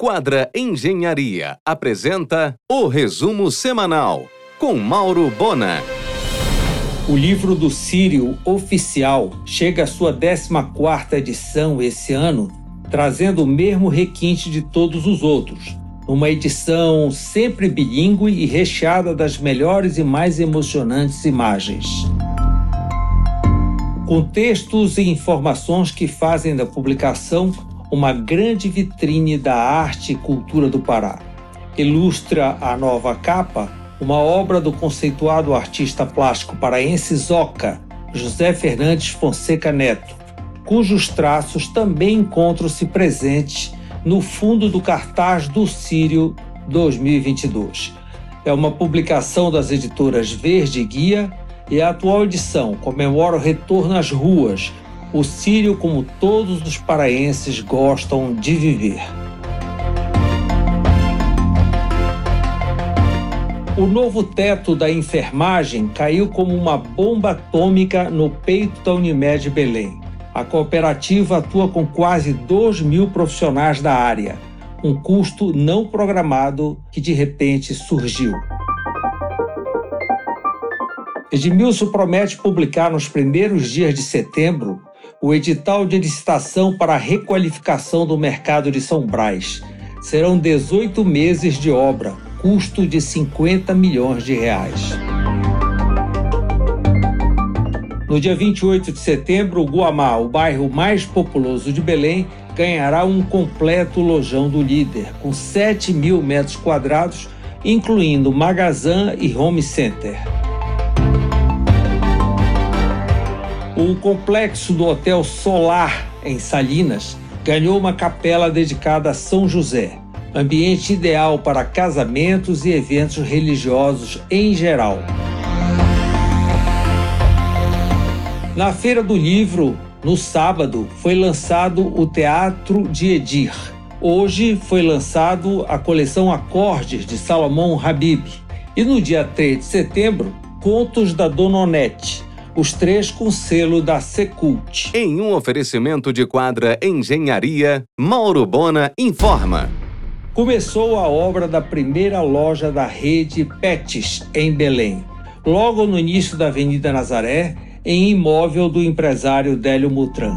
Quadra Engenharia apresenta o resumo semanal com Mauro Bona. O livro do Sírio oficial chega à sua 14ª edição esse ano, trazendo o mesmo requinte de todos os outros, uma edição sempre bilíngue e recheada das melhores e mais emocionantes imagens. Com textos e informações que fazem da publicação uma grande vitrine da arte e cultura do Pará. Ilustra a nova capa uma obra do conceituado artista plástico paraense Zoca, José Fernandes Fonseca Neto, cujos traços também encontram-se presentes no fundo do cartaz do Sírio 2022. É uma publicação das editoras Verde Guia e a atual edição comemora o retorno às ruas o Sírio, como todos os paraenses gostam de viver. O novo teto da enfermagem caiu como uma bomba atômica no peito da Unimed Belém. A cooperativa atua com quase 2 mil profissionais da área, um custo não programado que de repente surgiu. Edmilson promete publicar nos primeiros dias de setembro o edital de licitação para a requalificação do mercado de São Brás. Serão 18 meses de obra, custo de 50 milhões de reais. No dia 28 de setembro, o Guamá, o bairro mais populoso de Belém, ganhará um completo lojão do líder, com 7 mil metros quadrados, incluindo magazã e home center. O complexo do Hotel Solar, em Salinas, ganhou uma capela dedicada a São José, ambiente ideal para casamentos e eventos religiosos em geral. Na Feira do Livro, no sábado, foi lançado o Teatro de Edir. Hoje foi lançado a coleção Acordes de Salomão Habib. E no dia 3 de setembro, Contos da Dona Onete, os três com selo da Secult. Em um oferecimento de quadra Engenharia, Mauro Bona informa. Começou a obra da primeira loja da rede Pets em Belém, logo no início da Avenida Nazaré, em imóvel do empresário Délio Mutran.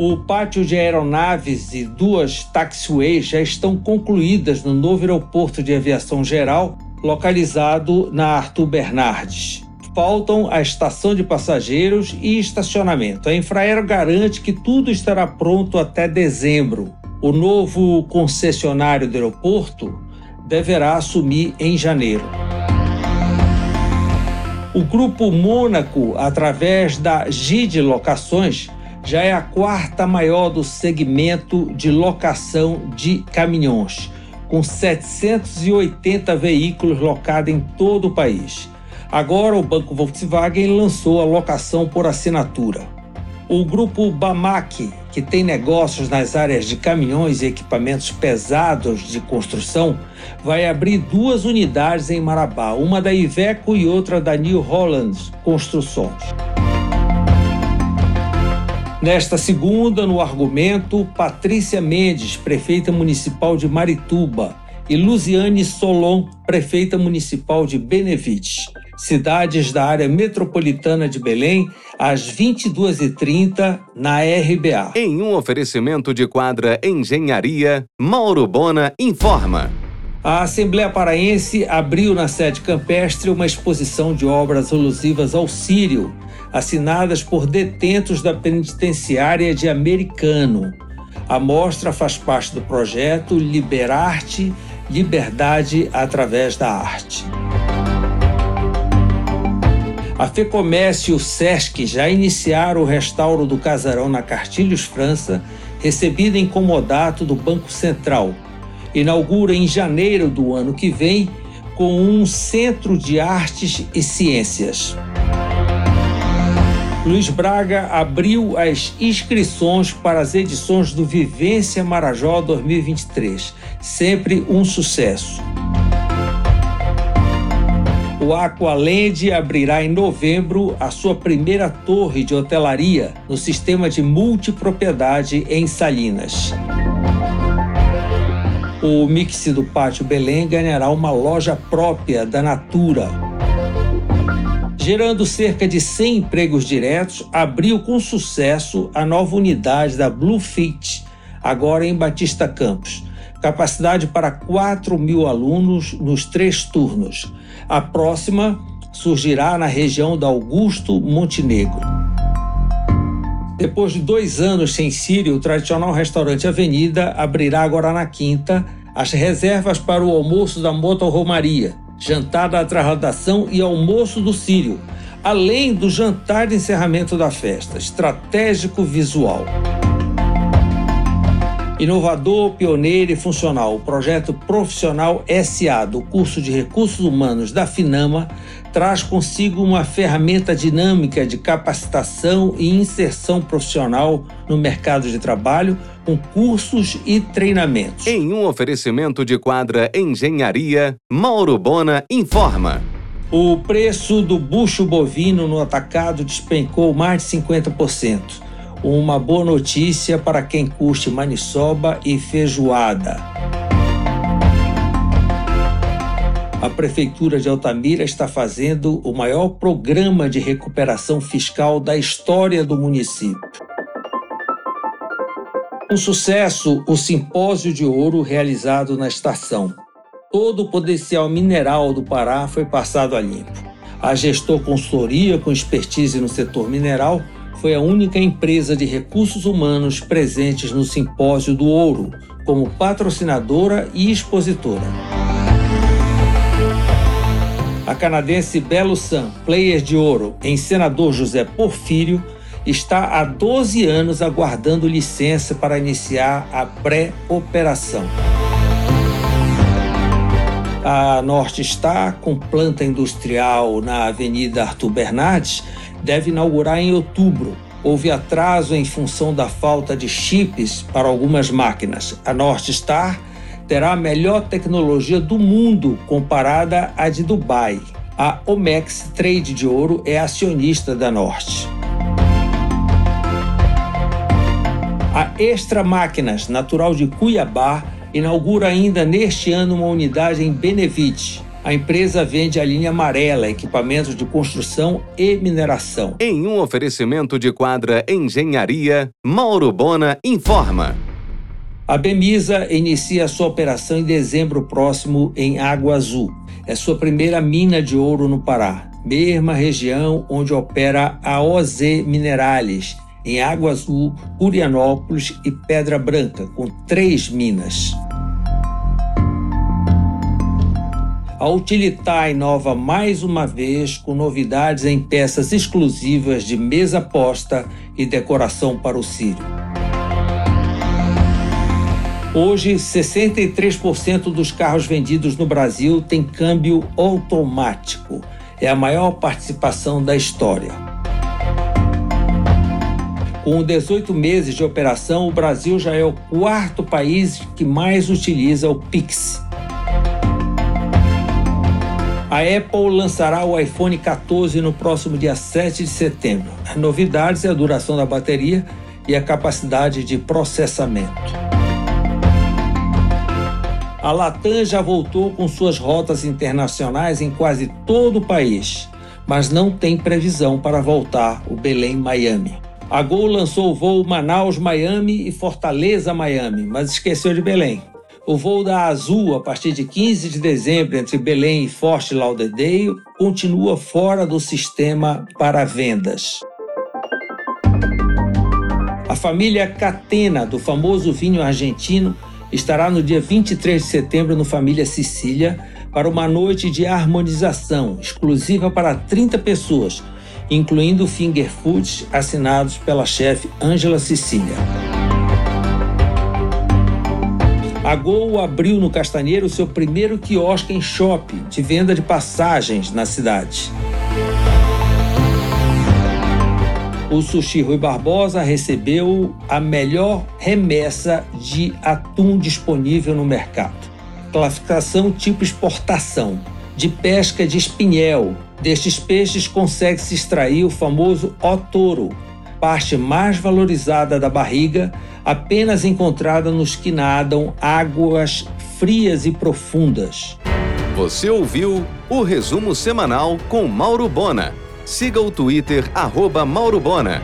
O pátio de aeronaves e duas taxiways já estão concluídas no novo aeroporto de aviação geral, localizado na Arthur Bernardes faltam a estação de passageiros e estacionamento. A Infraero garante que tudo estará pronto até dezembro. O novo concessionário do aeroporto deverá assumir em janeiro. O grupo Mônaco, através da GID Locações, já é a quarta maior do segmento de locação de caminhões, com 780 veículos locados em todo o país. Agora, o Banco Volkswagen lançou a locação por assinatura. O grupo Bamac, que tem negócios nas áreas de caminhões e equipamentos pesados de construção, vai abrir duas unidades em Marabá, uma da Iveco e outra da New Holland Construções. Nesta segunda, no argumento, Patrícia Mendes, prefeita municipal de Marituba, e Luziane Solon, prefeita municipal de Benevides cidades da área metropolitana de Belém, às 22h30, na RBA. Em um oferecimento de quadra Engenharia, Mauro Bona informa. A Assembleia Paraense abriu na sede campestre uma exposição de obras alusivas ao Sírio, assinadas por detentos da penitenciária de Americano. A mostra faz parte do projeto Liberarte, Liberdade através da Arte. A FEComércio e o SESC já iniciaram o restauro do casarão na Cartilhos, França, recebido em comodato do Banco Central. Inaugura em janeiro do ano que vem com um centro de artes e ciências. Luiz Braga abriu as inscrições para as edições do Vivência Marajó 2023. Sempre um sucesso. O Aqualand abrirá em novembro a sua primeira torre de hotelaria no sistema de multipropriedade em Salinas. O mix do Pátio Belém ganhará uma loja própria da Natura. Gerando cerca de 100 empregos diretos, abriu com sucesso a nova unidade da Bluefit, agora em Batista Campos. Capacidade para 4 mil alunos nos três turnos. A próxima surgirá na região da Augusto Montenegro. Depois de dois anos sem Sírio, o tradicional restaurante Avenida abrirá agora na quinta as reservas para o almoço da Romaria, jantar da trasladação e almoço do Sírio, além do jantar de encerramento da festa, estratégico visual. Inovador, pioneiro e funcional, o projeto Profissional SA do curso de Recursos Humanos da Finama traz consigo uma ferramenta dinâmica de capacitação e inserção profissional no mercado de trabalho, com cursos e treinamentos. Em um oferecimento de quadra Engenharia, Mauro Bona informa. O preço do bucho bovino no atacado despencou mais de 50% uma boa notícia para quem curte maniçoba e feijoada. A Prefeitura de Altamira está fazendo o maior programa de recuperação fiscal da história do município. Um sucesso, o Simpósio de Ouro realizado na estação. Todo o potencial mineral do Pará foi passado a limpo. A gestor consultoria com expertise no setor mineral foi a única empresa de recursos humanos presentes no Simpósio do Ouro, como patrocinadora e expositora. A canadense Belo Sun, player de ouro em senador José Porfírio, está há 12 anos aguardando licença para iniciar a pré-operação. A Norte Star, com planta industrial na Avenida Arthur Bernardes, deve inaugurar em outubro. Houve atraso em função da falta de chips para algumas máquinas. A North Star terá a melhor tecnologia do mundo comparada à de Dubai. A Omex Trade de Ouro é acionista da Norte. A Extra Máquinas, natural de Cuiabá, inaugura ainda neste ano uma unidade em Benevite. A empresa vende a linha amarela, equipamentos de construção e mineração. Em um oferecimento de quadra Engenharia, Mauro Bona informa. A Bemisa inicia sua operação em dezembro próximo em Água Azul. É sua primeira mina de ouro no Pará, mesma região onde opera a OZ Minerales, em Água Azul, Urianópolis e Pedra Branca, com três minas. A Utilitar inova mais uma vez com novidades em peças exclusivas de mesa posta e decoração para o Sírio. Hoje, 63% dos carros vendidos no Brasil têm câmbio automático. É a maior participação da história. Com 18 meses de operação, o Brasil já é o quarto país que mais utiliza o Pix a Apple lançará o iPhone 14 no próximo dia 7 de setembro. Novidades é a duração da bateria e a capacidade de processamento. A Latam já voltou com suas rotas internacionais em quase todo o país, mas não tem previsão para voltar o Belém-Miami. A Gol lançou o voo Manaus-Miami e Fortaleza-Miami, mas esqueceu de Belém. O voo da Azul, a partir de 15 de dezembro, entre Belém e Forte Lauderdale, continua fora do sistema para vendas. A família Catena, do famoso vinho argentino, estará no dia 23 de setembro no Família Sicília para uma noite de harmonização exclusiva para 30 pessoas, incluindo finger foods assinados pela chefe Ângela Sicília. A Gol abriu no Castanheiro seu primeiro quiosque em shopping de venda de passagens na cidade. O Sushi Rui Barbosa recebeu a melhor remessa de atum disponível no mercado. Classificação tipo exportação, de pesca de espinhel. Destes peixes consegue-se extrair o famoso otoro, parte mais valorizada da barriga, apenas encontrada nos que nadam águas frias e profundas. Você ouviu o resumo semanal com Mauro Bona. Siga o Twitter, arroba Mauro Bona.